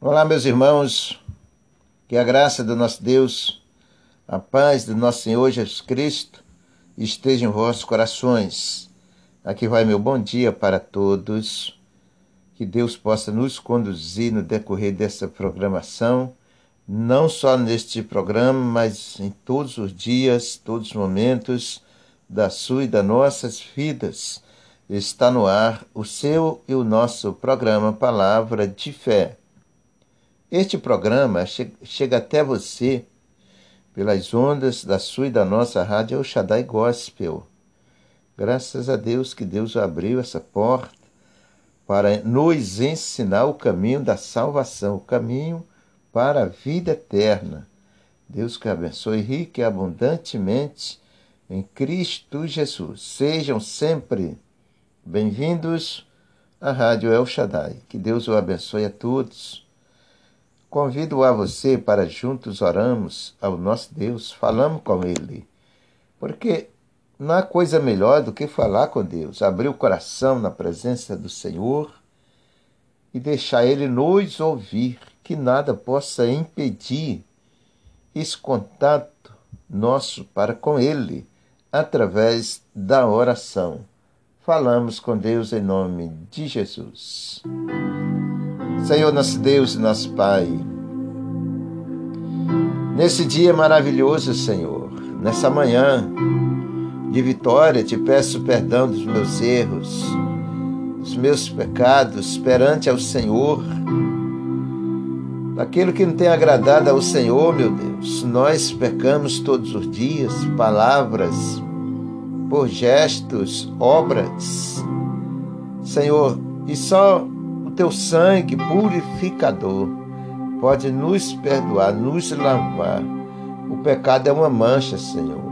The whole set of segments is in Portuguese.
Olá, meus irmãos, que a graça do nosso Deus, a paz do nosso Senhor Jesus Cristo esteja em vossos corações. Aqui vai meu bom dia para todos. Que Deus possa nos conduzir no decorrer dessa programação, não só neste programa, mas em todos os dias, todos os momentos da sua e das nossas vidas. Está no ar o seu e o nosso programa Palavra de Fé. Este programa chega até você pelas ondas da sua e da nossa rádio El Shaddai Gospel. Graças a Deus que Deus abriu essa porta para nos ensinar o caminho da salvação, o caminho para a vida eterna. Deus que abençoe rique e abundantemente em Cristo Jesus. Sejam sempre bem-vindos à Rádio El Shaddai. Que Deus o abençoe a todos. Convido a você para juntos oramos ao nosso Deus, falamos com Ele. Porque não há coisa melhor do que falar com Deus, abrir o coração na presença do Senhor e deixar Ele nos ouvir, que nada possa impedir esse contato nosso para com Ele através da oração. Falamos com Deus em nome de Jesus. Senhor, nosso Deus e nosso Pai, nesse dia maravilhoso, Senhor, nessa manhã, de vitória, te peço perdão dos meus erros, dos meus pecados perante ao Senhor, daquilo que não tem agradado ao Senhor, meu Deus. Nós pecamos todos os dias, palavras, por gestos, obras. Senhor, e só teu sangue purificador pode nos perdoar, nos lavar. O pecado é uma mancha, Senhor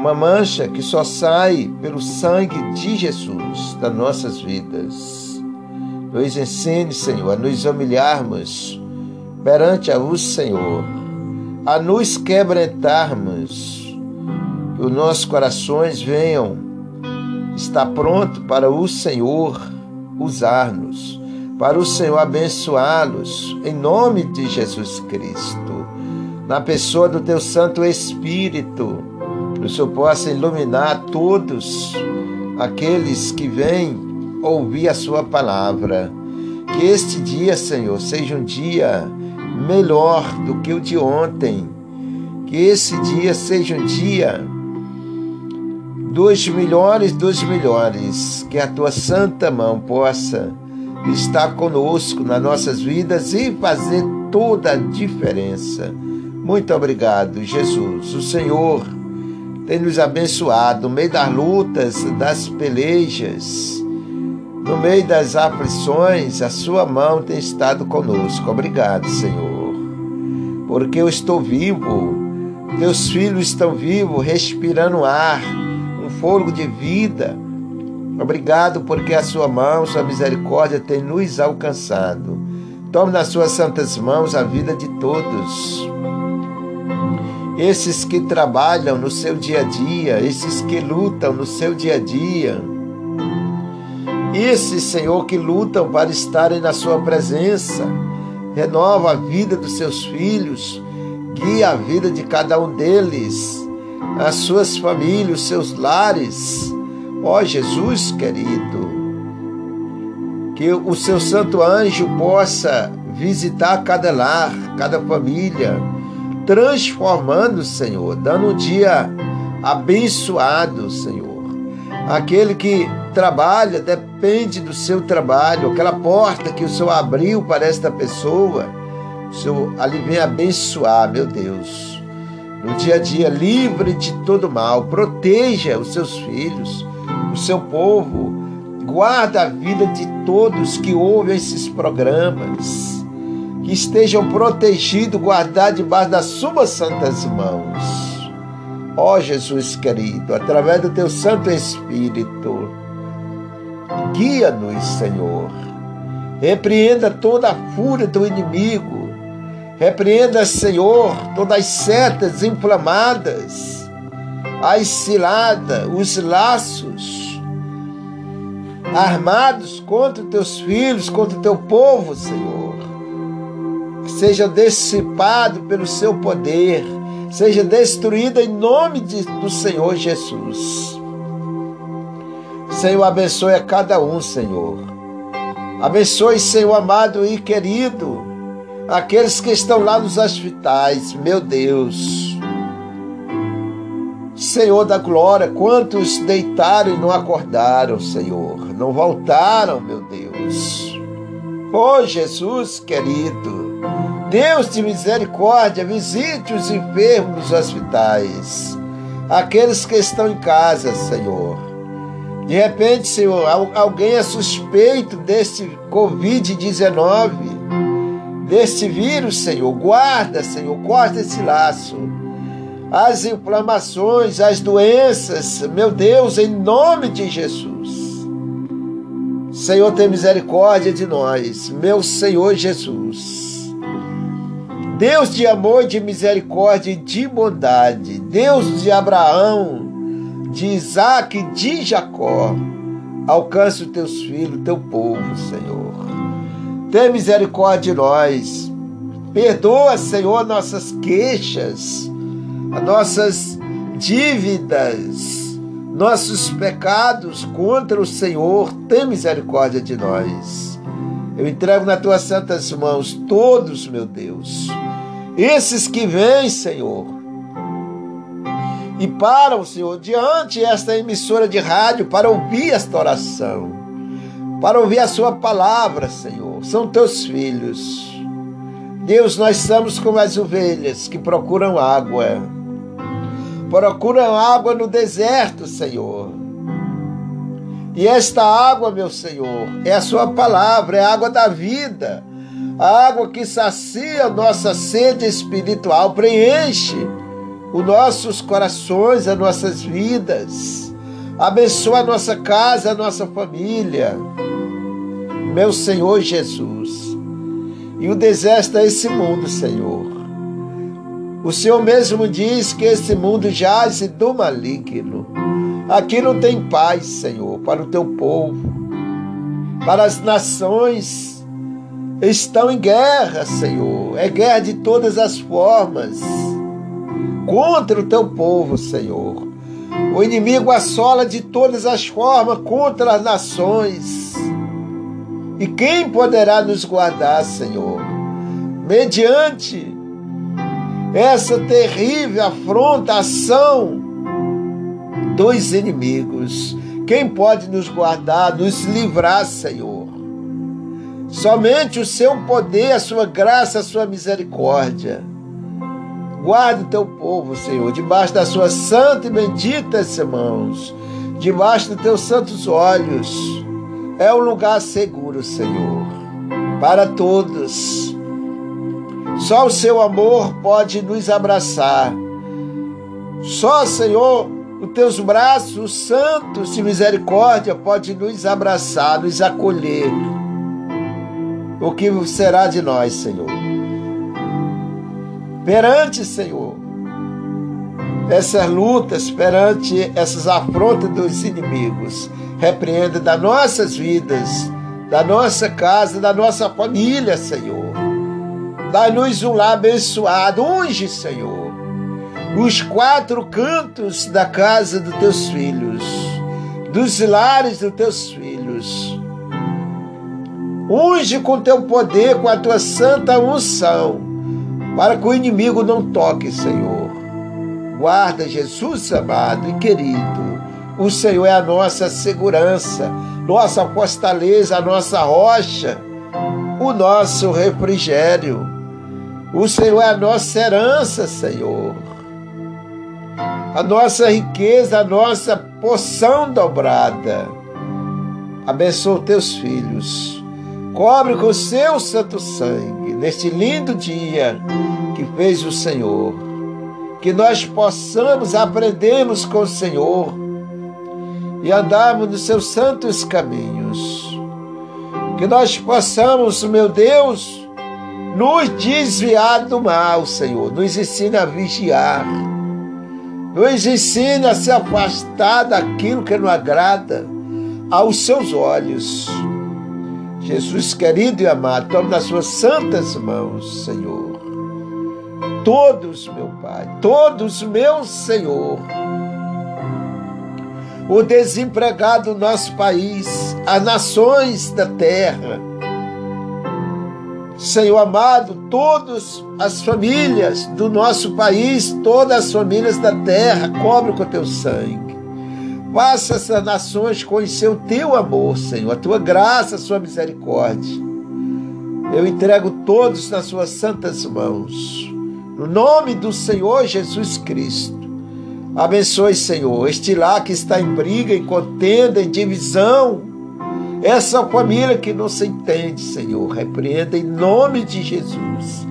uma mancha que só sai pelo sangue de Jesus das nossas vidas. Nos ensine, Senhor, a nos humilharmos perante o Senhor, a nos quebrantarmos, que os nossos corações venham estar pronto para o Senhor usar-nos, para o Senhor abençoá-los, em nome de Jesus Cristo, na pessoa do Teu Santo Espírito que o Senhor possa iluminar todos aqueles que vêm ouvir a Sua palavra. Que este dia, Senhor, seja um dia melhor do que o de ontem. Que esse dia seja um dia dos melhores dos melhores. Que a Tua santa mão possa estar conosco nas nossas vidas e fazer toda a diferença. Muito obrigado, Jesus. O Senhor tem nos abençoado no meio das lutas, das pelejas, no meio das aflições, a sua mão tem estado conosco. Obrigado, Senhor, porque eu estou vivo, teus filhos estão vivos, respirando ar, um fôlego de vida. Obrigado porque a sua mão, sua misericórdia tem nos alcançado. Tome nas suas santas mãos a vida de todos esses que trabalham no seu dia a dia, esses que lutam no seu dia a dia, esses, Senhor, que lutam para estarem na Sua presença, renova a vida dos seus filhos, guia a vida de cada um deles, as suas famílias, os seus lares. Ó Jesus querido, que o seu santo anjo possa visitar cada lar, cada família, transformando, Senhor, dando um dia abençoado, Senhor. Aquele que trabalha depende do seu trabalho, aquela porta que o Senhor abriu para esta pessoa, o Senhor ali vem abençoar, meu Deus. No dia a dia, livre de todo mal, proteja os seus filhos, o seu povo, guarda a vida de todos que ouvem esses programas que estejam protegidos, guardados debaixo das suas santas mãos. Ó oh, Jesus querido, através do teu Santo Espírito, guia-nos, Senhor. Repreenda toda a fúria do inimigo. Repreenda, Senhor, todas as setas inflamadas, as ciladas, os laços armados contra teus filhos, contra o teu povo, Senhor seja dissipado pelo seu poder, seja destruída em nome de, do Senhor Jesus. Senhor, abençoe a cada um, Senhor. Abençoe, Senhor amado e querido, aqueles que estão lá nos hospitais, meu Deus. Senhor da glória, quantos deitaram e não acordaram, Senhor, não voltaram, meu Deus. Oh, Jesus querido, Deus de misericórdia, visite os enfermos nos hospitais, aqueles que estão em casa, Senhor. De repente, Senhor, alguém é suspeito desse Covid-19, desse vírus, Senhor. Guarda, Senhor, corta esse laço as inflamações, as doenças, meu Deus, em nome de Jesus. Senhor, tem misericórdia de nós, meu Senhor Jesus. Deus de amor, de misericórdia e de bondade, Deus de Abraão, de Isaac, de Jacó, alcance os teus filhos, teu povo, Senhor. Tem misericórdia de nós. Perdoa, Senhor, nossas queixas as nossas dívidas, nossos pecados contra o Senhor, tem misericórdia de nós. Eu entrego nas tuas santas mãos todos, meu Deus, esses que vêm, Senhor, e param, Senhor, diante esta emissora de rádio para ouvir esta oração, para ouvir a Sua palavra, Senhor. São teus filhos. Deus, nós somos como as ovelhas que procuram água procuram água no deserto, Senhor. E esta água, meu Senhor, é a Sua palavra, é a água da vida, a água que sacia nossa sede espiritual, preenche os nossos corações, as nossas vidas, abençoa a nossa casa, a nossa família. Meu Senhor Jesus, e o deserto é esse mundo, Senhor. O Senhor mesmo diz que esse mundo jaz do maligno. Aqui não tem paz, Senhor, para o teu povo. Para as nações estão em guerra, Senhor. É guerra de todas as formas. Contra o teu povo, Senhor. O inimigo assola de todas as formas contra as nações. E quem poderá nos guardar, Senhor? Mediante essa terrível afrontação dos inimigos. Quem pode nos guardar, nos livrar, Senhor? Somente o seu poder, a sua graça, a sua misericórdia. Guarda o teu povo, Senhor, debaixo das suas santas e benditas mãos, debaixo dos teus santos olhos. É um lugar seguro, Senhor, para todos só o seu amor pode nos abraçar. Só, Senhor, os teus braços santos de misericórdia pode nos abraçar, nos acolher. O que será de nós, Senhor? Perante, Senhor, essas lutas, perante essas afrontas dos inimigos, repreenda das nossas vidas, da nossa casa, da nossa família, Senhor. Dá-nos um lar abençoado. Unge, Senhor, os quatro cantos da casa dos teus filhos, dos lares dos teus filhos. Unge com teu poder, com a tua santa unção, para que o inimigo não toque, Senhor. Guarda, Jesus amado e querido. O Senhor é a nossa segurança, nossa fortaleza, a nossa rocha, o nosso refrigério. O Senhor é a nossa herança, Senhor. A nossa riqueza, a nossa poção dobrada. Abençoa teus filhos. Cobre com o seu santo sangue neste lindo dia que fez o Senhor. Que nós possamos aprendermos com o Senhor e andarmos nos seus santos caminhos. Que nós possamos, meu Deus, nos desviar do mal, Senhor. Nos ensina a vigiar. Nos ensina a se afastar daquilo que não agrada aos seus olhos. Jesus querido e amado, tome nas suas santas mãos, Senhor. Todos, meu Pai, todos, meu Senhor. O desempregado do nosso país, as nações da terra. Senhor amado, todas as famílias do nosso país, todas as famílias da terra, cobre com teu sangue. Faça essas nações conhecer o teu amor, Senhor, a tua graça, a sua misericórdia. Eu entrego todos nas suas santas mãos. No nome do Senhor Jesus Cristo. Abençoe, Senhor, este lar que está em briga, em contenda, em divisão. Essa família que não se entende, Senhor, repreenda em nome de Jesus.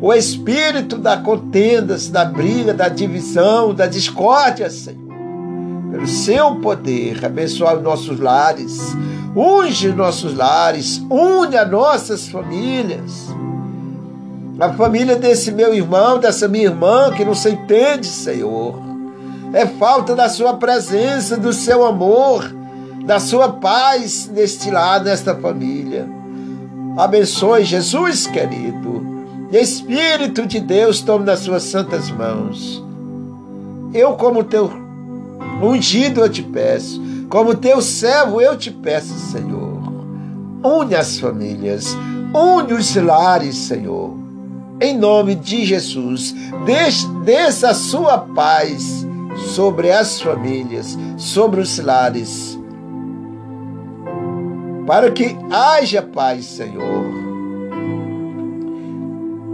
O espírito da contenda, da briga, da divisão, da discórdia, Senhor pelo seu poder, abençoar os nossos lares, unge nossos lares, une as nossas famílias. A família desse meu irmão, dessa minha irmã que não se entende, Senhor. É falta da sua presença, do seu amor, da sua paz neste lado, nesta família. Abençoe Jesus, querido. Espírito de Deus, tome nas suas santas mãos. Eu, como teu Ungido eu te peço, como teu servo eu te peço, Senhor. Une as famílias, une os lares, Senhor. Em nome de Jesus, desça a sua paz sobre as famílias, sobre os lares, para que haja paz, Senhor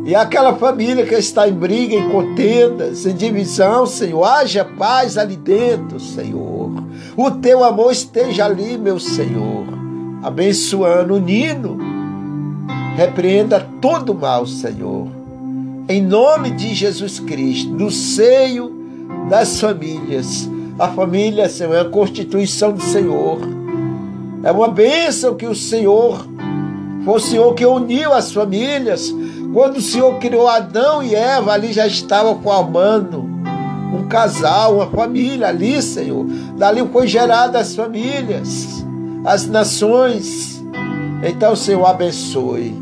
e aquela família que está em briga, em contendas, em divisão, Senhor, haja paz ali dentro, Senhor. O teu amor esteja ali, meu Senhor, abençoando, unindo. Repreenda todo mal, Senhor. Em nome de Jesus Cristo, no seio das famílias. A família, Senhor, é a constituição do Senhor. É uma bênção que o Senhor, foi o Senhor que uniu as famílias quando o Senhor criou Adão e Eva, ali já estava formando um casal, uma família ali, Senhor. Dali foi gerada as famílias, as nações. Então, Senhor, abençoe.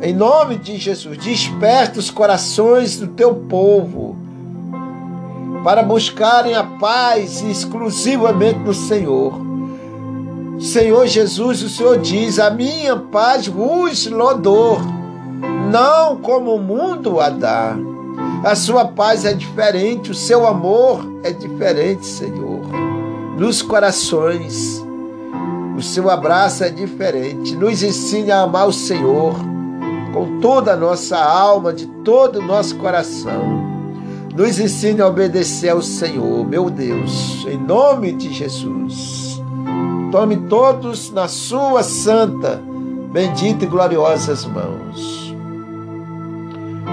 Em nome de Jesus, desperta os corações do teu povo para buscarem a paz exclusivamente no Senhor. Senhor Jesus, o Senhor diz: A minha paz vos lodor não como o mundo a dá. A sua paz é diferente, o seu amor é diferente, Senhor. Nos corações, o seu abraço é diferente. Nos ensine a amar o Senhor com toda a nossa alma, de todo o nosso coração. Nos ensine a obedecer ao Senhor, meu Deus, em nome de Jesus. Tome todos na sua santa, bendita e gloriosas mãos.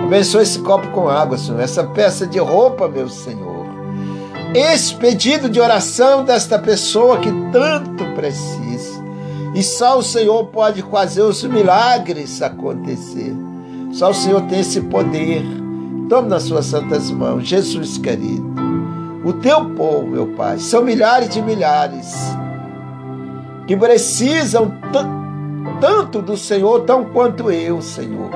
Abençoe esse copo com água, Senhor, essa peça de roupa, meu Senhor. Esse pedido de oração desta pessoa que tanto precisa. E só o Senhor pode fazer os milagres acontecer. Só o Senhor tem esse poder. Tome nas suas santas mãos, Jesus querido. O teu povo, meu Pai, são milhares de milhares que precisam tanto do Senhor, tão quanto eu, Senhor.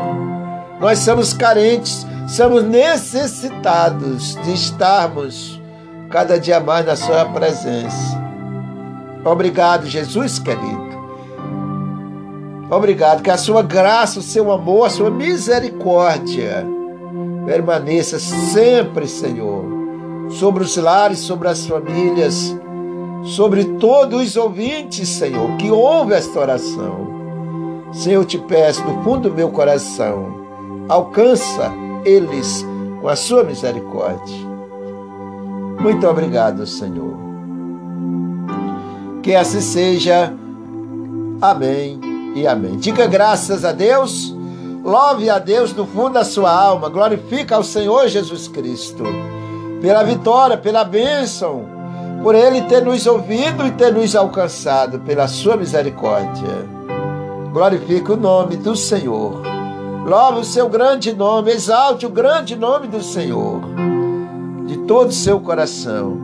Nós somos carentes, somos necessitados de estarmos cada dia mais na Sua presença. Obrigado, Jesus querido. Obrigado, que a Sua graça, o Seu amor, a Sua misericórdia permaneça sempre, Senhor, sobre os lares, sobre as famílias, sobre todos os ouvintes, Senhor, que ouvem esta oração. Senhor, eu te peço do fundo do meu coração alcança eles com a sua misericórdia. Muito obrigado, Senhor. Que assim seja. Amém e amém. Diga graças a Deus. Louve a Deus do fundo da sua alma. Glorifica ao Senhor Jesus Cristo pela vitória, pela bênção, por Ele ter nos ouvido e ter nos alcançado pela sua misericórdia. Glorifica o nome do Senhor. Louve o seu grande nome, exalte o grande nome do Senhor de todo o seu coração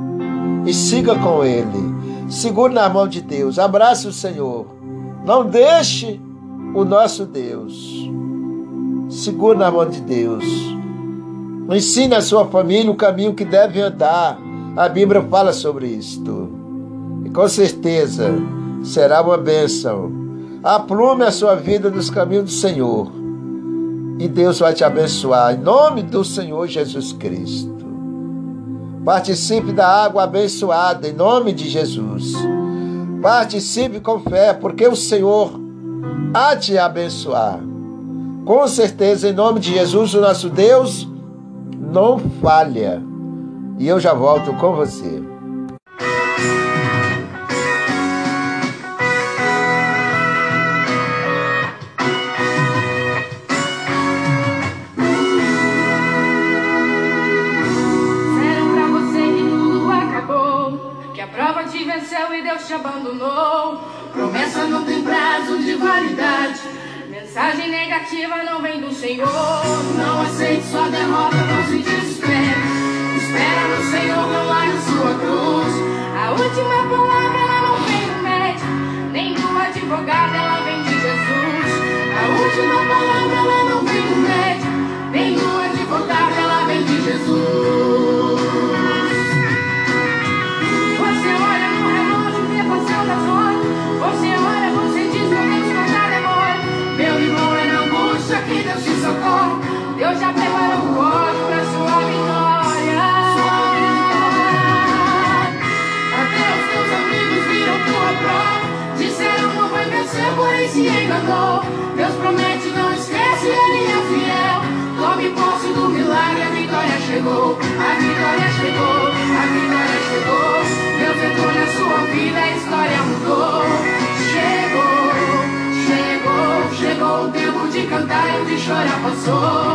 e siga com ele. Segure na mão de Deus, abrace o Senhor Não deixe o nosso Deus. Segura na mão de Deus. Ensine a sua família o caminho que deve andar. A Bíblia fala sobre isto. E com certeza será uma bênção. Aplume a sua vida nos caminhos do Senhor. E Deus vai te abençoar. Em nome do Senhor Jesus Cristo. Participe da água abençoada em nome de Jesus. Participe com fé, porque o Senhor há te abençoar. Com certeza, em nome de Jesus, o nosso Deus não falha. E eu já volto com você. venceu e Deus te abandonou. Promessa não tem prazo de validade. Mensagem negativa não vem do Senhor. Não aceite sua derrota. Senhor, não largue sua cruz. A última palavra ela não vem do médico, nem do advogado, ela vem de Jesus. A última palavra se enganou. Deus promete, não esquece, ele é fiel. Tome posse do milagre, a vitória chegou. A vitória chegou, a vitória chegou. Deus entrou na sua vida, a história mudou. Chegou. Chegou o tempo de cantar e o de chorar passou.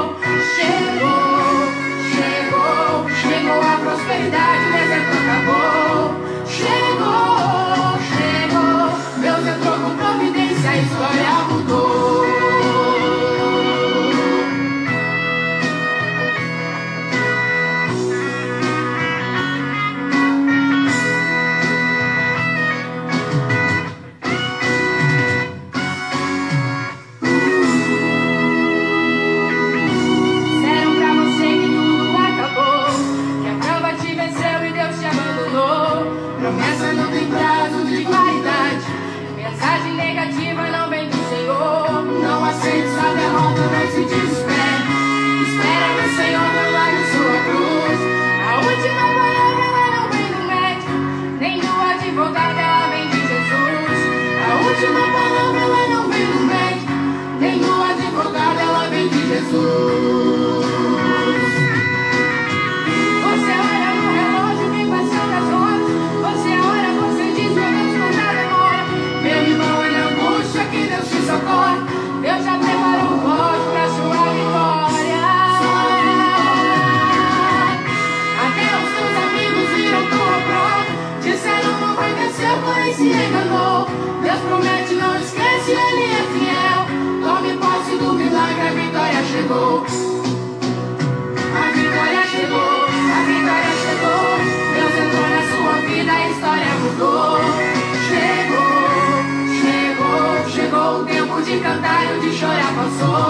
So.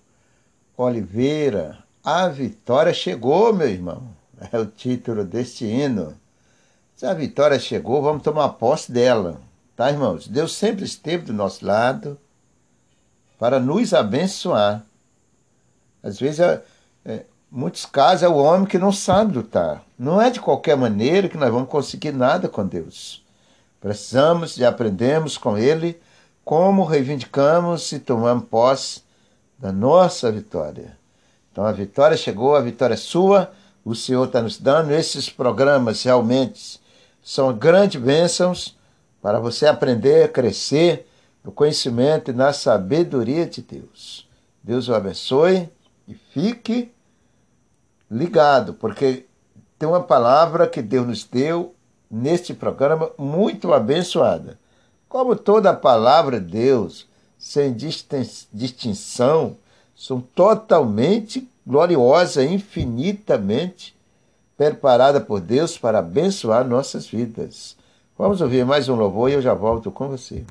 Oliveira. A vitória chegou, meu irmão. É o título deste hino. Se a vitória chegou, vamos tomar posse dela. Tá, irmãos? Deus sempre esteve do nosso lado para nos abençoar. Às vezes, é, é, muitos casos, é o homem que não sabe lutar. Não é de qualquer maneira que nós vamos conseguir nada com Deus. Precisamos de aprendermos com Ele como reivindicamos e tomamos posse da nossa vitória. Então a vitória chegou, a vitória é sua, o Senhor está nos dando. Esses programas realmente são grandes bênçãos para você aprender a crescer no conhecimento e na sabedoria de Deus. Deus o abençoe e fique ligado, porque tem uma palavra que Deus nos deu neste programa muito abençoada. Como toda palavra de Deus, sem distinção, são totalmente gloriosa, infinitamente preparada por Deus para abençoar nossas vidas. Vamos ouvir mais um louvor e eu já volto com você.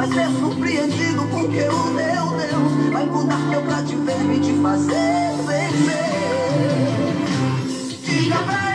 Vai ser é surpreendido porque o meu Deus vai mudar teu pra te ver e te fazer vencer. Diga pra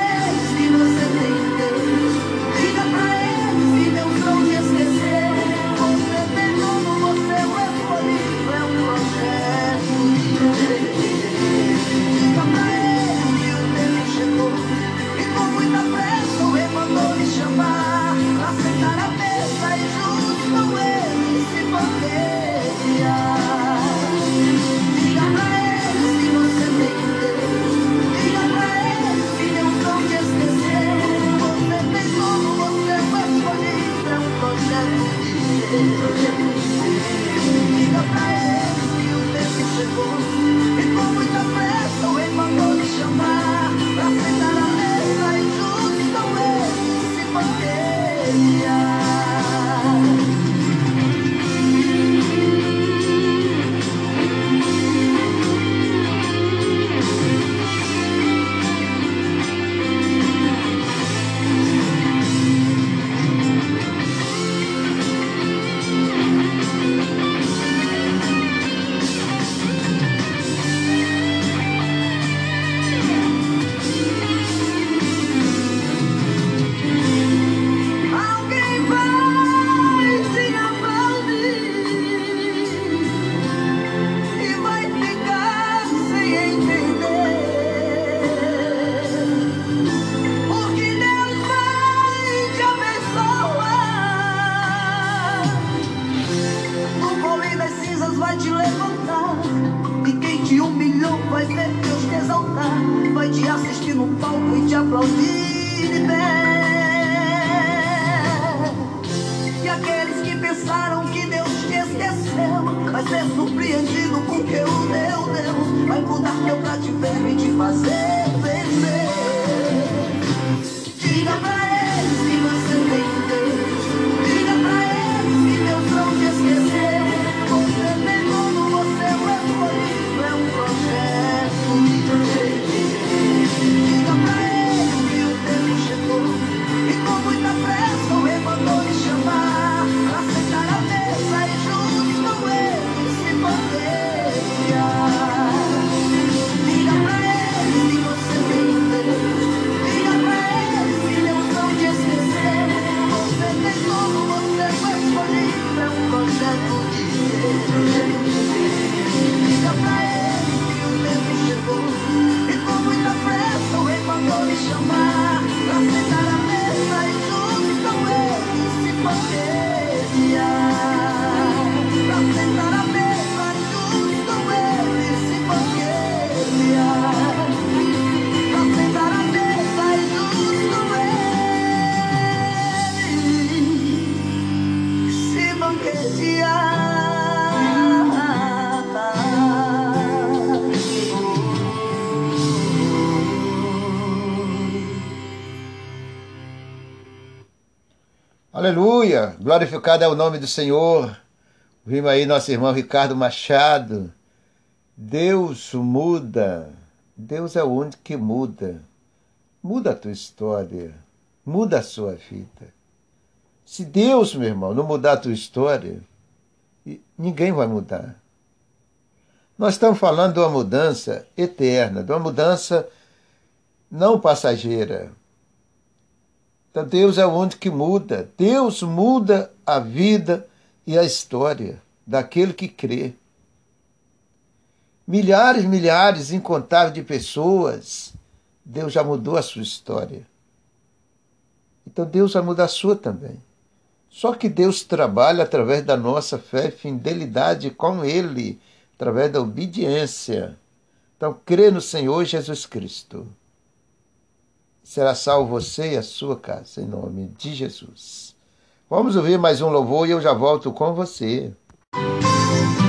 Vai te assistir no palco e te aplaudir de pé. E aqueles que pensaram que Deus te esqueceu Vai ser surpreendido com que o teu Deus Vai mudar teu cativeiro e te fazer vencer. Diga pra ele Aleluia! Glorificado é o nome do Senhor. Vimos aí nosso irmão Ricardo Machado. Deus muda. Deus é o único que muda. Muda a tua história. Muda a sua vida. Se Deus, meu irmão, não mudar a tua história, ninguém vai mudar. Nós estamos falando de uma mudança eterna, de uma mudança não passageira. Então Deus é o único que muda. Deus muda a vida e a história daquele que crê. Milhares, milhares, incontáveis de pessoas, Deus já mudou a sua história. Então Deus vai mudar a sua também. Só que Deus trabalha através da nossa fé e fidelidade com Ele, através da obediência. Então, crê no Senhor Jesus Cristo será salvo você e a sua casa, em nome de Jesus. Vamos ouvir mais um louvor e eu já volto com você. Fui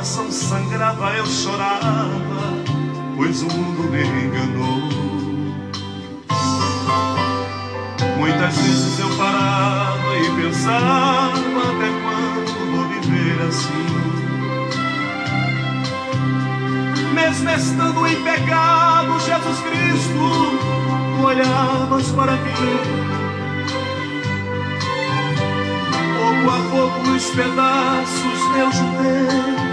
coração sangrava, eu chorava, pois o mundo me enganou. Muitas vezes eu parava e pensava até quando vou viver assim. Mesmo estando em pecado, Jesus Cristo, tu olhavas para mim. Pouco a pouco os pedaços eu juntei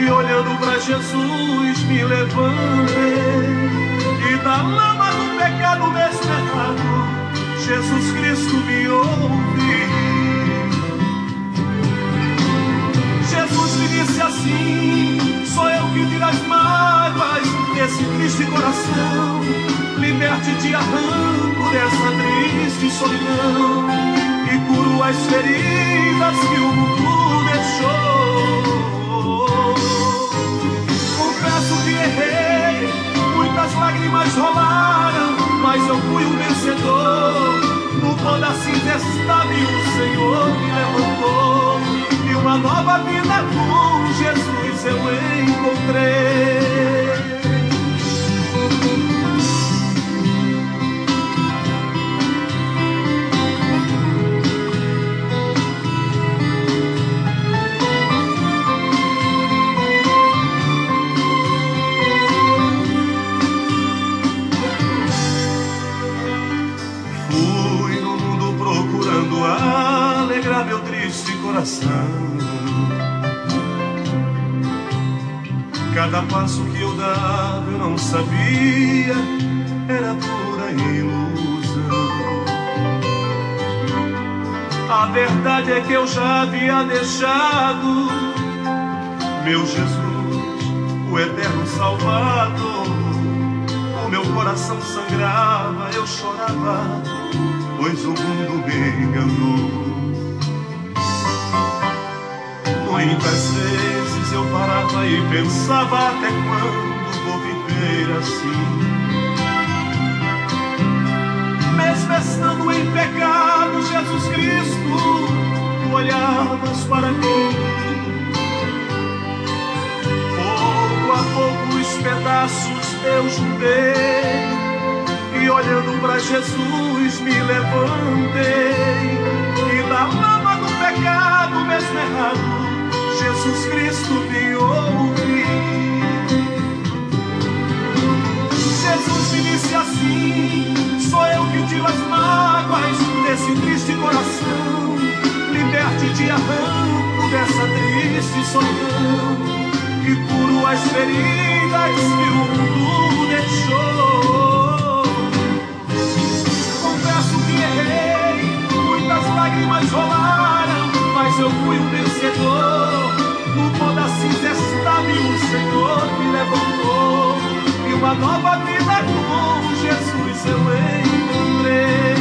E olhando para Jesus me levantei E da lama do pecado mesmo errado Jesus Cristo me ouve. Jesus me disse assim Sou eu que tiro as mágoas desse triste coração. Liberte te arranco dessa triste solidão. E curo as feridas que o mundo deixou lágrimas rolaram Mas eu fui um vencedor. No pó da cinza estava e o Senhor me levantou. E uma nova vida com Jesus eu encontrei coração. Cada passo que eu dava eu não sabia, era pura ilusão. A verdade é que eu já havia deixado meu Jesus, o eterno Salvador. O meu coração sangrava, eu chorava, pois o mundo me enganou. Muitas vezes eu parava e pensava até quando vou viver assim. Mesmo estando em pecado, Jesus Cristo, tu olhavas para mim. Pouco a pouco os pedaços eu juntei e olhando para Jesus me levantei e da lama do pecado mesmo errado Jesus Cristo me ouve. Jesus me disse assim: sou eu que tiro as mágoas desse triste coração, liberte de arranco dessa triste solidão, e curo as feridas que o mundo deixou. Confesso que errei, muitas lágrimas rolaram, mas eu fui um vencedor toda cinza estava e o Senhor me levantou. E uma nova vida com Jesus eu encontrei.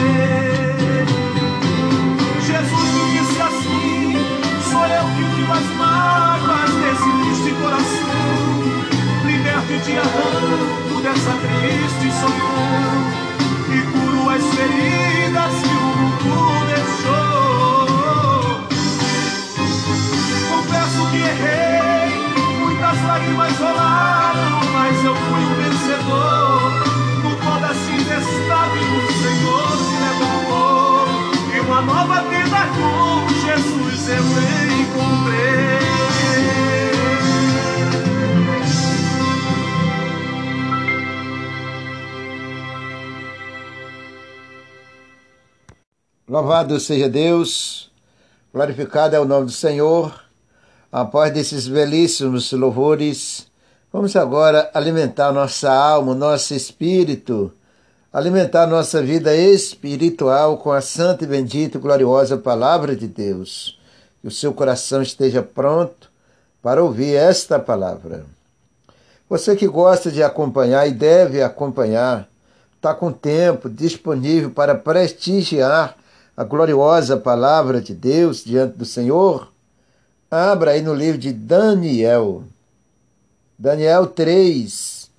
Jesus me disse assim: sou eu que tiro as mágoas desse triste coração. Liberte de arranco dessa triste solidão. E curo as feridas que o mundo deixou. Que errei, muitas lágrimas rolaram, mas eu fui um vencedor. No pó da cinza o Senhor me levantou. E uma nova vida com Jesus eu encontrei. Louvado seja Deus, glorificado é o nome do Senhor. Após desses belíssimos louvores, vamos agora alimentar nossa alma, nosso espírito, alimentar nossa vida espiritual com a santa e bendita e gloriosa palavra de Deus. Que o seu coração esteja pronto para ouvir esta palavra. Você que gosta de acompanhar e deve acompanhar, está com tempo disponível para prestigiar a gloriosa palavra de Deus diante do Senhor? Abra aí no livro de Daniel. Daniel 3.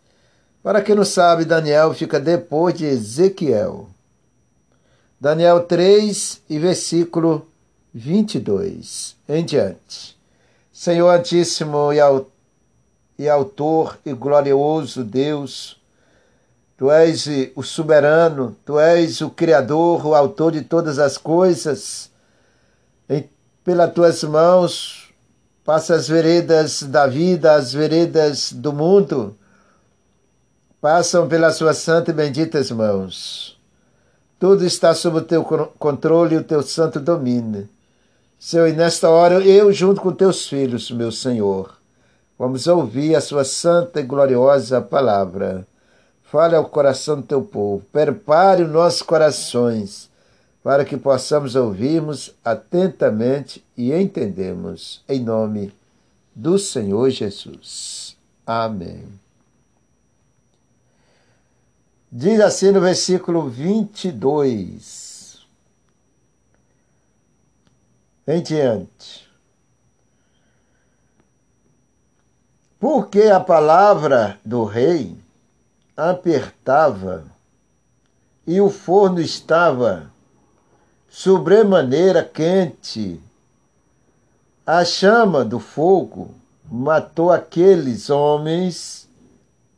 Para quem não sabe, Daniel fica depois de Ezequiel. Daniel 3 e versículo 22 em diante. Senhor Altíssimo e Autor e glorioso Deus, Tu és o soberano, Tu és o Criador, o Autor de todas as coisas. Em, pelas Tuas mãos Passa as veredas da vida, as veredas do mundo, passam pelas suas santas e benditas mãos. Tudo está sob o teu controle e o teu santo domínio. Senhor, e nesta hora eu, junto com teus filhos, meu Senhor, vamos ouvir a sua santa e gloriosa palavra. Fale ao coração do teu povo, prepare os nossos corações para que possamos ouvirmos atentamente e entendemos, em nome do Senhor Jesus. Amém. Diz assim no versículo 22. Em diante. Porque a palavra do rei apertava e o forno estava sobremaneira quente. A chama do fogo matou aqueles homens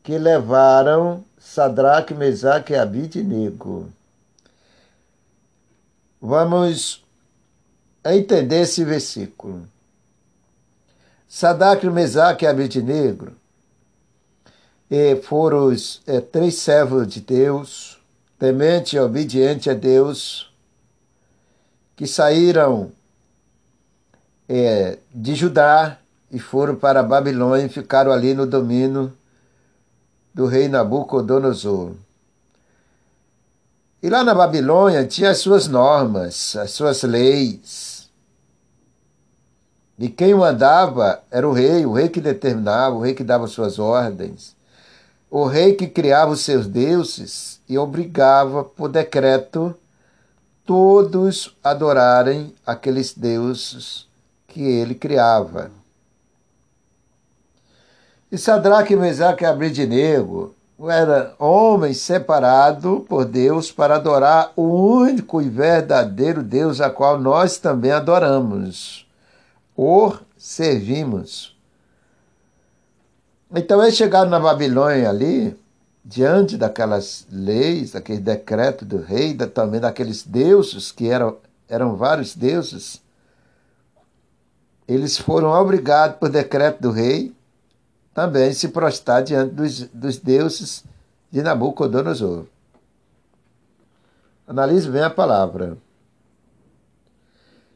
que levaram Sadraque, Mesaque e Abidnego. Vamos entender esse versículo. Sadraque, Mesaque e Abidnego foram os é, três servos de Deus, temente e obediente a Deus, que saíram é, de Judá e foram para a Babilônia e ficaram ali no domínio do rei Nabucodonosor. E lá na Babilônia tinha as suas normas, as suas leis. E quem mandava era o rei, o rei que determinava, o rei que dava suas ordens. o rei que criava os seus deuses e obrigava, por decreto, todos adorarem aqueles deuses que ele criava. E Sadraque, Mesaque e Abednego eram homens separados por Deus para adorar o único e verdadeiro Deus a qual nós também adoramos, o servimos. Então eles chegaram na Babilônia ali, diante daquelas leis, daquele decreto do rei, também daqueles deuses, que eram, eram vários deuses, eles foram obrigados por decreto do rei também se prostrar diante dos, dos deuses de Nabucodonosor. Analise bem a palavra.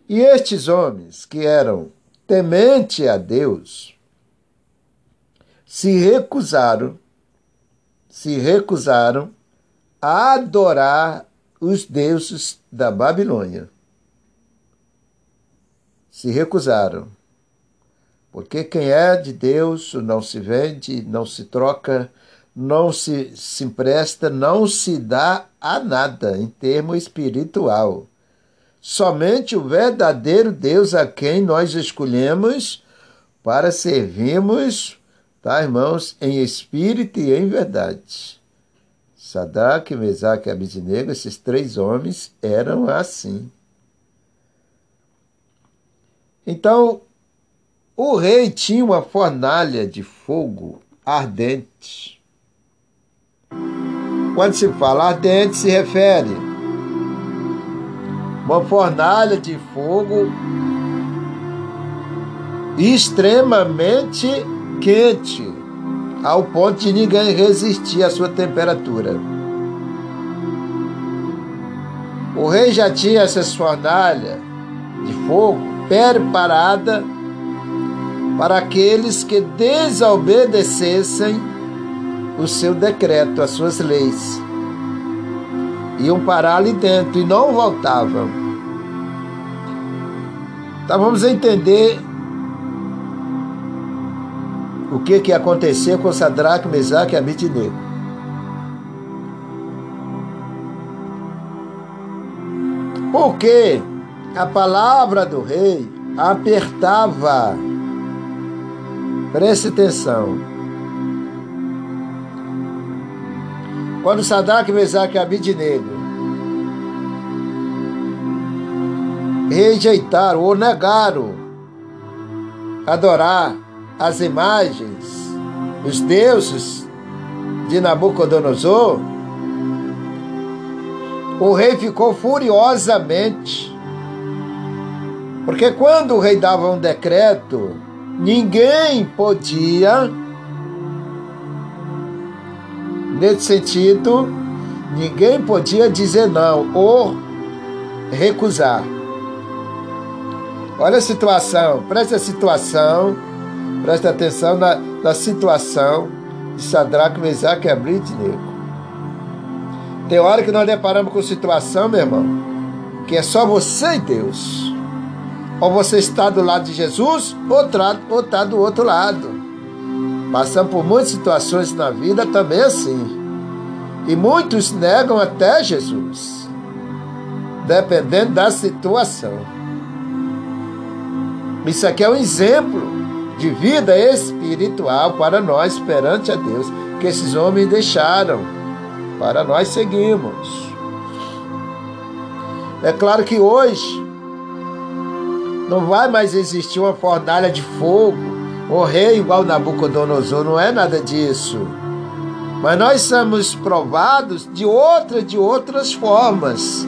E estes homens que eram temente a Deus se recusaram se recusaram a adorar os deuses da Babilônia. Se recusaram. Porque quem é de Deus não se vende, não se troca, não se, se empresta, não se dá a nada em termo espiritual. Somente o verdadeiro Deus a quem nós escolhemos para servirmos Tá, irmãos? Em espírito e em verdade. Sadraque, Mesaque e Abidnego, esses três homens eram assim. Então, o rei tinha uma fornalha de fogo ardente. Quando se fala ardente, se refere uma fornalha de fogo extremamente quente, ao ponto de ninguém resistir à sua temperatura. O rei já tinha essa fornalha de fogo preparada para aqueles que desobedecessem o seu decreto, as suas leis. Iam parar ali dentro e não voltavam. Então vamos entender o que, que aconteceu com Sadraque, Mesaque e Abidnego. Porque a palavra do rei apertava. Preste atenção. Quando Sadraque, Mesaque e Abidnego rejeitaram ou negaram adorar as imagens, os deuses de Nabucodonosor, o rei ficou furiosamente. Porque quando o rei dava um decreto, ninguém podia, nesse sentido, ninguém podia dizer não ou recusar. Olha a situação, preste a situação Presta atenção na, na situação de Sadraque, Mesaque e Abridnego. Tem hora que nós deparamos com situação, meu irmão, que é só você e Deus. Ou você está do lado de Jesus, ou está do outro lado. Passamos por muitas situações na vida também assim. E muitos negam até Jesus, dependendo da situação. Isso aqui é um exemplo de vida espiritual para nós perante a Deus, que esses homens deixaram para nós seguirmos. É claro que hoje não vai mais existir uma fornalha de fogo, o rei igual Nabucodonosor, não é nada disso. Mas nós somos provados de outras de outras formas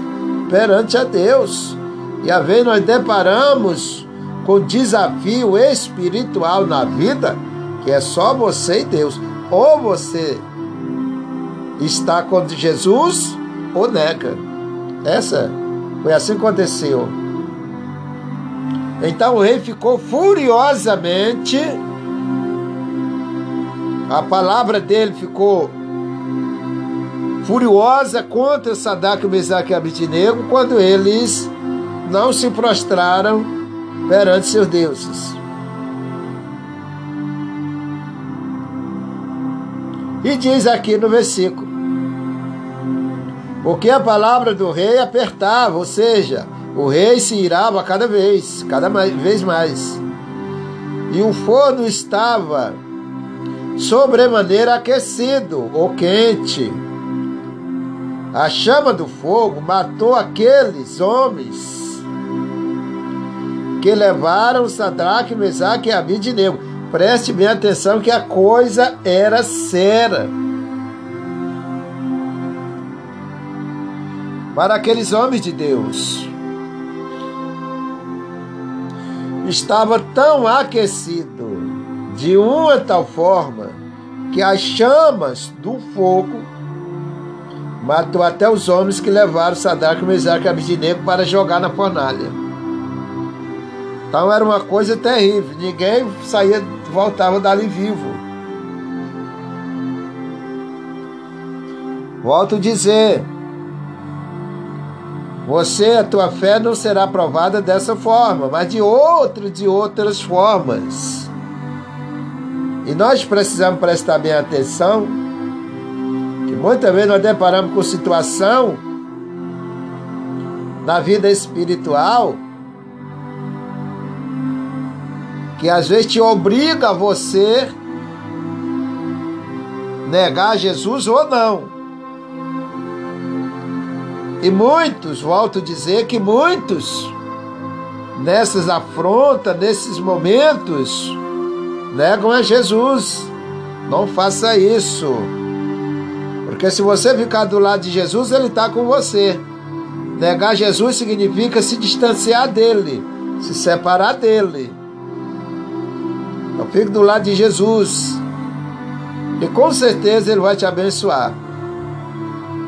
perante a Deus. E a vez nós deparamos com desafio espiritual na vida, que é só você e Deus. Ou você está com Jesus ou nega. Essa foi assim que aconteceu. Então o rei ficou furiosamente. A palavra dele ficou furiosa contra Sadak, Mesaque e Abidnego quando eles não se prostraram perante seus deuses. E diz aqui no versículo: Porque a palavra do rei apertava, ou seja, o rei se irava cada vez, cada vez mais. E o forno estava sobremaneira aquecido ou quente. A chama do fogo matou aqueles homens que levaram Sadraque, Mesaque e Abidinego. Preste bem atenção que a coisa era séria. Para aqueles homens de Deus. Estava tão aquecido de uma tal forma que as chamas do fogo matou até os homens que levaram Sadraque, Mesaque e Abidinego para jogar na fornalha. Então era uma coisa terrível. Ninguém saía, voltava dali vivo. Volto a dizer, você, a tua fé não será provada dessa forma, mas de outras, de outras formas. E nós precisamos prestar bem atenção, que muitas vezes nós deparamos com situação na vida espiritual que às vezes te obriga a você negar Jesus ou não. E muitos, volto a dizer que muitos, nessas afrontas, nesses momentos, negam a Jesus. Não faça isso. Porque se você ficar do lado de Jesus, ele está com você. Negar Jesus significa se distanciar dele, se separar dele. Então fique do lado de Jesus. E com certeza Ele vai te abençoar.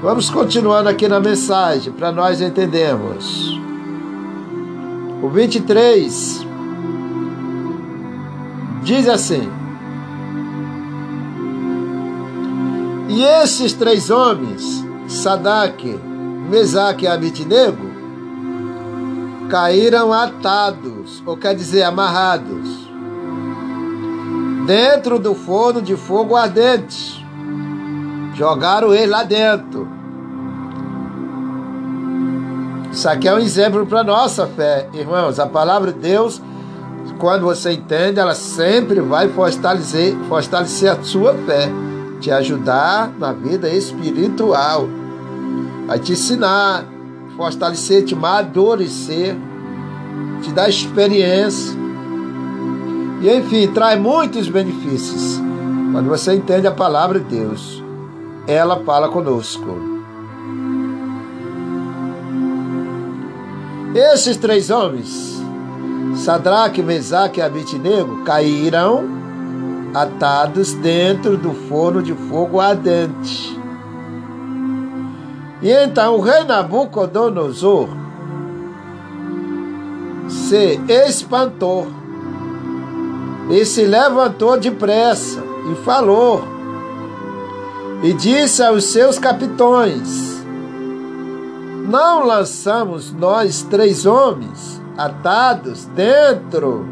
Vamos continuando aqui na mensagem para nós entendermos. O 23 diz assim: E esses três homens, Sadak, Mesaque e Abitnego, caíram atados, ou quer dizer, amarrados dentro do forno de fogo ardente. Jogaram ele lá dentro. Isso aqui é um exemplo para nossa fé, irmãos. A palavra de Deus, quando você entende, ela sempre vai fortalecer, fortalecer a sua fé, te ajudar na vida espiritual, vai te ensinar, fortalecer, te amadurecer, te dar experiência. E enfim, traz muitos benefícios. Quando você entende a palavra de Deus, ela fala conosco. Esses três homens, Sadraque, Mesaque e Abitnego, caíram atados dentro do forno de fogo ardente. E então o rei Nabucodonosor se espantou e se levantou depressa e falou, e disse aos seus capitões: Não lançamos nós três homens atados dentro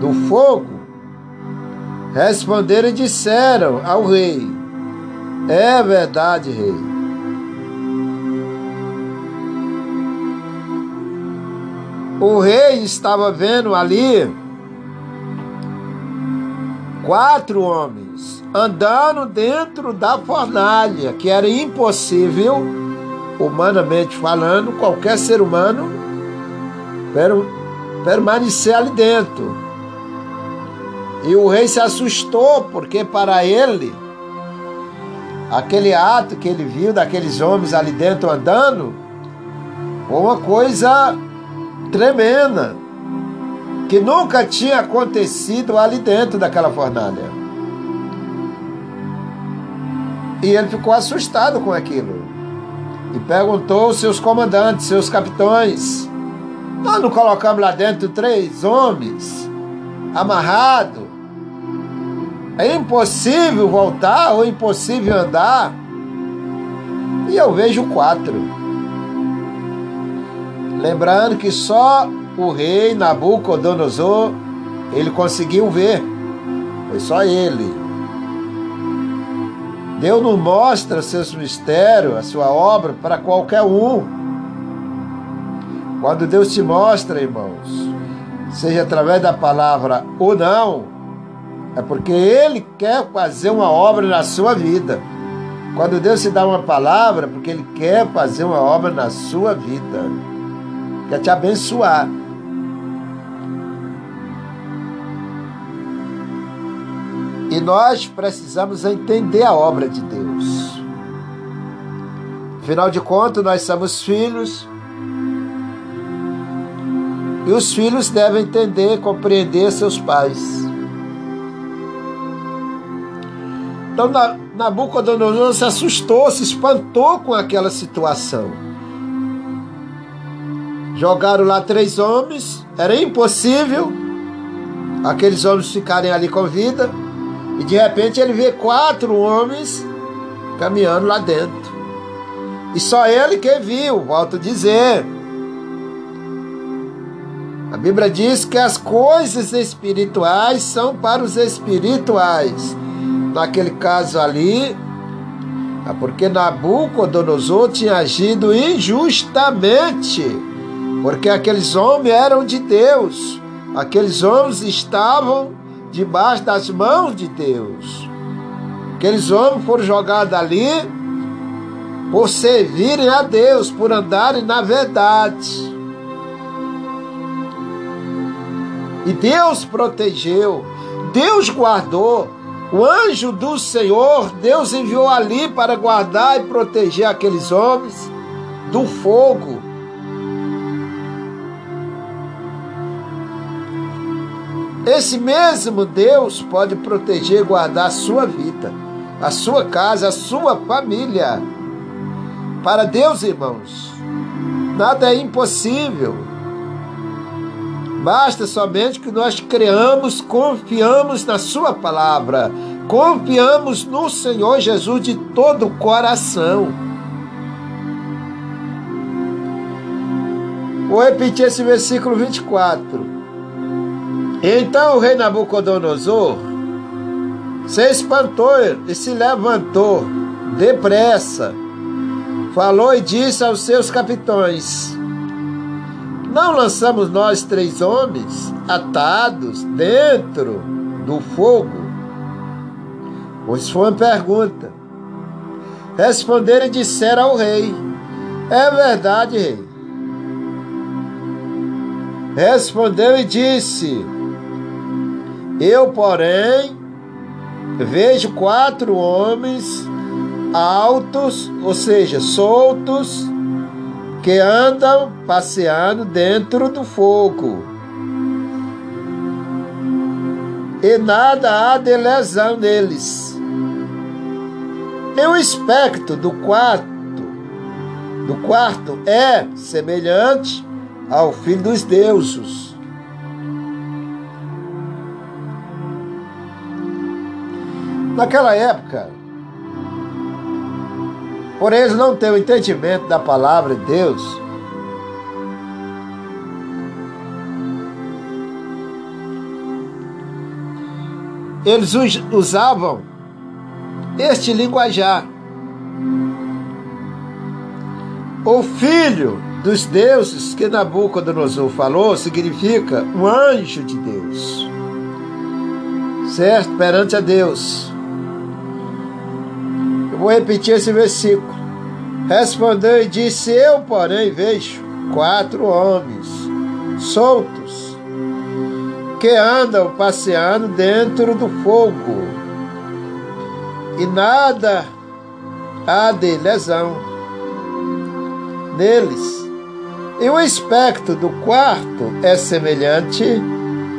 do fogo? Responderam e disseram ao rei: É verdade, rei. O rei estava vendo ali quatro homens andando dentro da fornalha, que era impossível, humanamente falando, qualquer ser humano permanecer ali dentro. E o rei se assustou, porque para ele, aquele ato que ele viu daqueles homens ali dentro andando, foi uma coisa tremenda que nunca tinha acontecido ali dentro daquela fornalha. E ele ficou assustado com aquilo. E perguntou aos seus comandantes, seus capitães: Nós não colocamos lá dentro três homens amarrados? É impossível voltar ou impossível andar? E eu vejo quatro. Lembrando que só o rei Nabucodonosor, ele conseguiu ver. Foi só ele. Deus não mostra seus mistérios, a sua obra para qualquer um. Quando Deus te mostra, irmãos, seja através da palavra ou não, é porque Ele quer fazer uma obra na sua vida. Quando Deus te dá uma palavra, é porque Ele quer fazer uma obra na sua vida, quer te abençoar. E nós precisamos entender a obra de Deus. Afinal de contas, nós somos filhos. E os filhos devem entender, compreender seus pais. Então Nabucodonosor se assustou, se espantou com aquela situação. Jogaram lá três homens, era impossível aqueles homens ficarem ali com vida. E de repente ele vê quatro homens caminhando lá dentro. E só ele que viu, volto a dizer. A Bíblia diz que as coisas espirituais são para os espirituais. Naquele caso ali, é porque Nabucodonosor tinha agido injustamente, porque aqueles homens eram de Deus, aqueles homens estavam debaixo das mãos de Deus. Aqueles homens foram jogados ali por servirem a Deus, por andarem na verdade. E Deus protegeu, Deus guardou. O anjo do Senhor, Deus enviou ali para guardar e proteger aqueles homens do fogo Esse mesmo Deus pode proteger e guardar a sua vida, a sua casa, a sua família. Para Deus, irmãos, nada é impossível. Basta somente que nós creamos, confiamos na Sua palavra, confiamos no Senhor Jesus de todo o coração. Vou repetir esse versículo 24. Então o rei Nabucodonosor se espantou e se levantou depressa, falou e disse aos seus capitães: Não lançamos nós três homens atados dentro do fogo? Pois foi uma pergunta. Responderam e disseram ao rei: É verdade, rei. Respondeu e disse: eu, porém, vejo quatro homens altos, ou seja, soltos, que andam passeando dentro do fogo. E nada há de lesão neles. E o aspecto do quarto, do quarto é semelhante ao filho dos deuses Naquela época, por eles não ter o entendimento da palavra de Deus, eles usavam este linguajar. O filho dos deuses que Nabucodonosor falou significa um anjo de Deus. Certo? Perante a Deus. Vou repetir esse versículo. Respondeu e disse: Eu, porém, vejo quatro homens soltos que andam passeando dentro do fogo, e nada há de lesão neles. E o aspecto do quarto é semelhante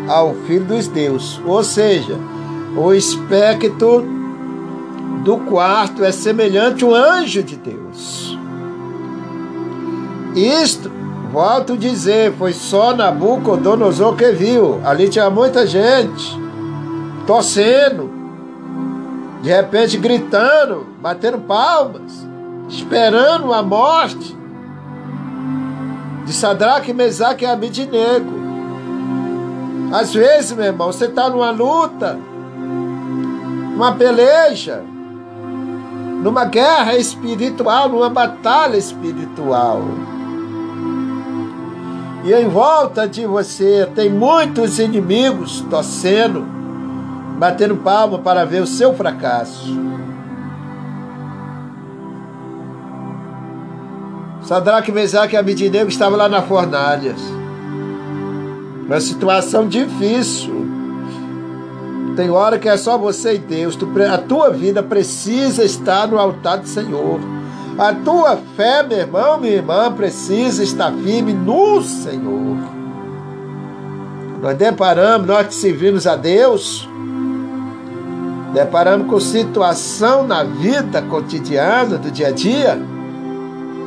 ao Filho dos Deus, ou seja, o aspecto do quarto é semelhante um anjo de Deus. Isto, volto a dizer, foi só Nabucodonosor que viu. Ali tinha muita gente torcendo, de repente gritando, batendo palmas, esperando a morte de Sadraque, Mesaque e Abidinego. Às vezes, meu irmão, você está numa luta, uma peleja, numa guerra espiritual, numa batalha espiritual. E em volta de você tem muitos inimigos torcendo, batendo palma para ver o seu fracasso. Sadraque, Mesaque e Abidinego estavam lá na fornalha. Uma situação difícil. Tem hora que é só você e Deus. a tua vida precisa estar no altar do Senhor. A tua fé, meu irmão, minha irmã, precisa estar firme no Senhor. Nós deparamos, nós que servimos a Deus, deparamos com situação na vida cotidiana, do dia a dia.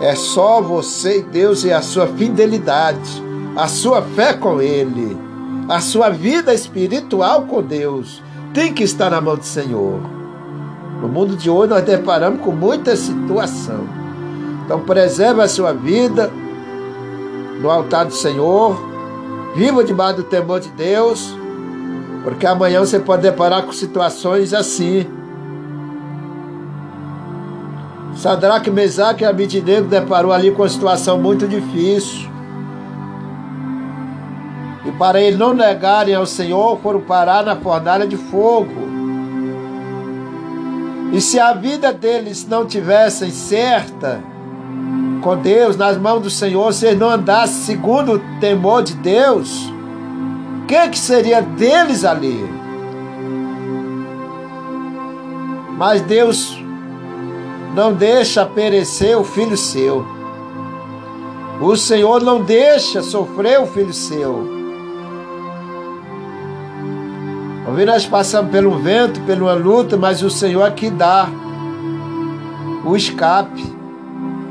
É só você e Deus e a sua fidelidade, a sua fé com Ele, a sua vida espiritual com Deus tem que estar na mão do Senhor. No mundo de hoje nós deparamos com muita situação. Então preserve a sua vida no altar do Senhor. Viva debaixo do temor de Deus. Porque amanhã você pode deparar com situações assim. Sadraque, Mesaque e Abidnego deparou ali com uma situação muito difícil. E para eles não negarem ao Senhor, foram parar na fornalha de fogo. E se a vida deles não tivessem certa com Deus, nas mãos do Senhor, se eles não andassem segundo o temor de Deus, o que, que seria deles ali? Mas Deus não deixa perecer o filho seu. O Senhor não deixa sofrer o filho seu. Talvez nós passamos pelo vento, pela luta, mas o Senhor aqui dá o escape.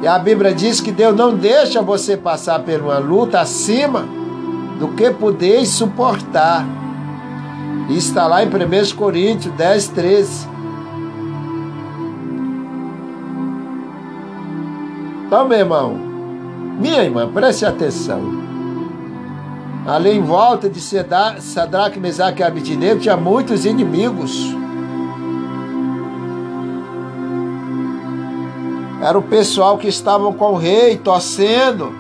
E a Bíblia diz que Deus não deixa você passar por uma luta acima do que podeis suportar. Está lá em 1 Coríntios 10, 13. Então, meu irmão, minha irmã, preste atenção. Ali em volta de Sadraque, Mesaque e Abidnego tinha muitos inimigos. Era o pessoal que estavam com o rei, torcendo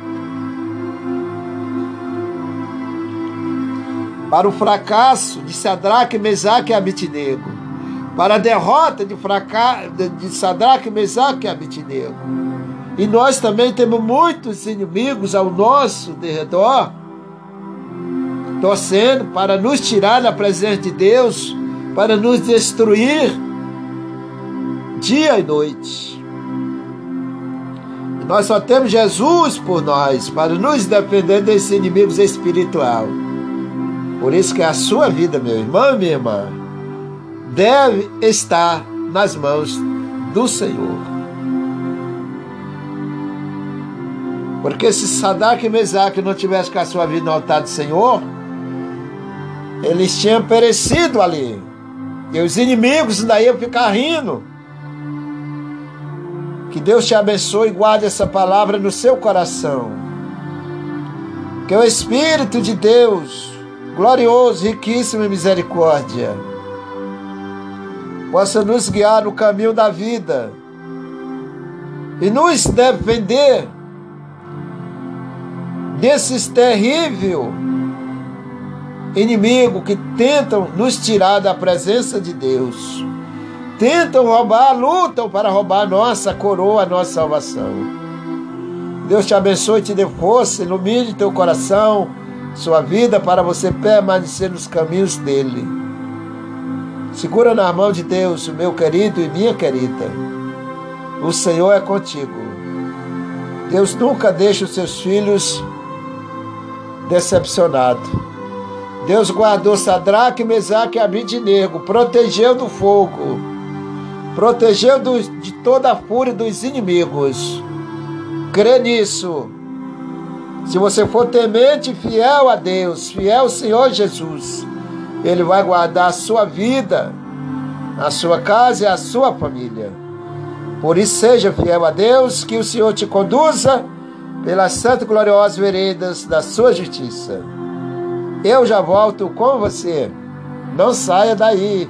para o fracasso de Sadraque, Mesaque e Abidnego, para a derrota de, fraca... de Sadraque, Mesaque e Abidnego. E nós também temos muitos inimigos ao nosso derredor torcendo para nos tirar da presença de Deus, para nos destruir dia e noite. Nós só temos Jesus por nós para nos defender desses inimigos espiritual. Por isso que a sua vida, meu irmão e minha irmã, deve estar nas mãos do Senhor. Porque se Sadak e Mesaque não tivessem com a sua vida no altar do Senhor, eles tinham perecido ali. E os inimigos ainda iam ficar rindo. Que Deus te abençoe e guarde essa palavra no seu coração. Que o Espírito de Deus, glorioso, riquíssimo em misericórdia, possa nos guiar no caminho da vida e nos defender desses terríveis inimigo que tentam nos tirar da presença de Deus. Tentam roubar, lutam para roubar nossa coroa, nossa salvação. Deus te abençoe, te dê força, ilumine teu coração, sua vida, para você permanecer nos caminhos dele. Segura na mão de Deus, meu querido e minha querida. O Senhor é contigo. Deus nunca deixa os seus filhos decepcionados. Deus guardou Sadraque, Mesaque e Abidnego, protegeu do fogo, protegeu do, de toda a fúria dos inimigos. Crê nisso. Se você for temente fiel a Deus, fiel ao Senhor Jesus, Ele vai guardar a sua vida, a sua casa e a sua família. Por isso, seja fiel a Deus, que o Senhor te conduza pelas santas e gloriosas veredas da sua justiça. Eu já volto com você. Não saia daí.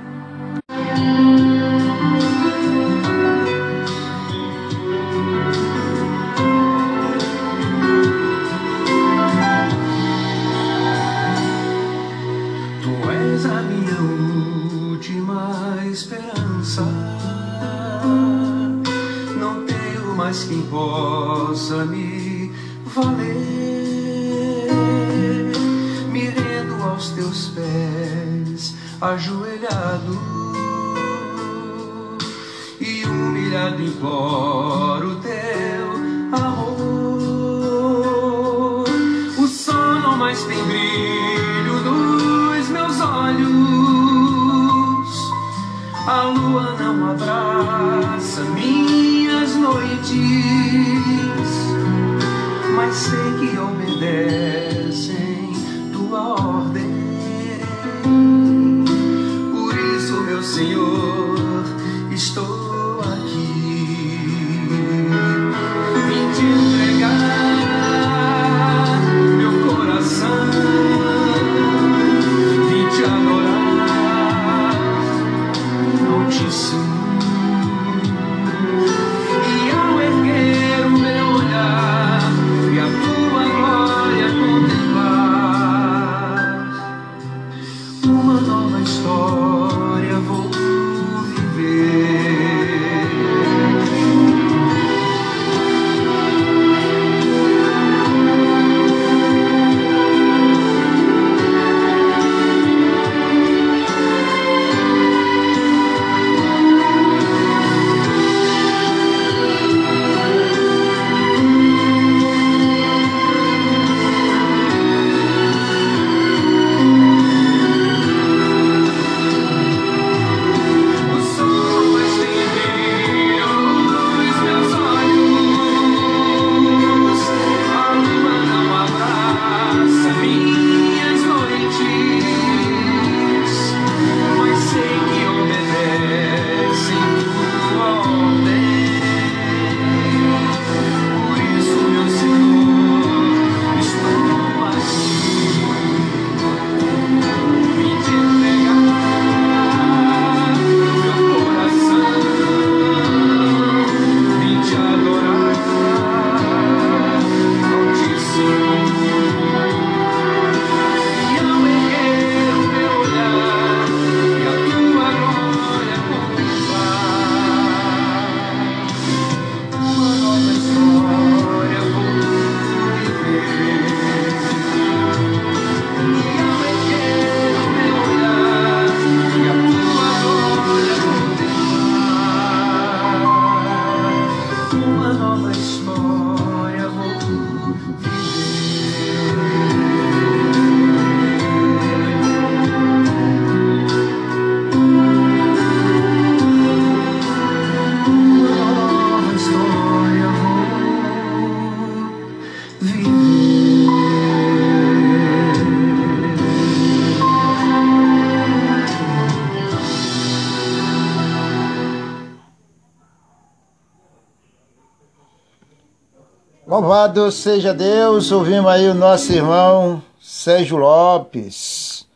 Louvado seja Deus, ouvimos aí o nosso irmão Sérgio Lopes.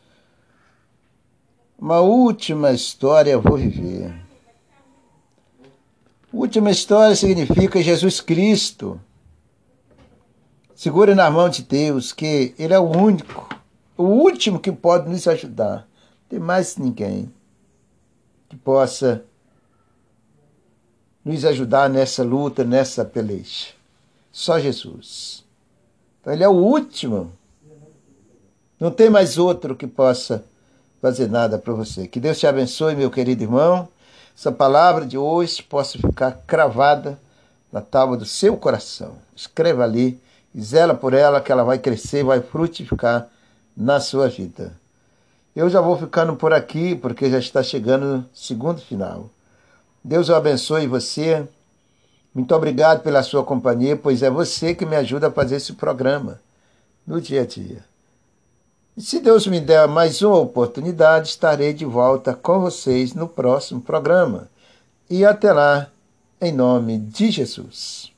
Uma última história vou viver. Última história significa Jesus Cristo. Segure na mão de Deus, que Ele é o único, o último que pode nos ajudar. Não tem mais ninguém que possa nos ajudar nessa luta, nessa peleja. Só Jesus. Então ele é o último. Não tem mais outro que possa fazer nada para você. Que Deus te abençoe, meu querido irmão. Essa palavra de hoje possa ficar cravada na tábua do seu coração. Escreva ali e zela por ela que ela vai crescer, vai frutificar na sua vida. Eu já vou ficando por aqui porque já está chegando o segundo final. Deus abençoe você. Muito obrigado pela sua companhia, pois é você que me ajuda a fazer esse programa no dia a dia. E se Deus me der mais uma oportunidade, estarei de volta com vocês no próximo programa. E até lá, em nome de Jesus.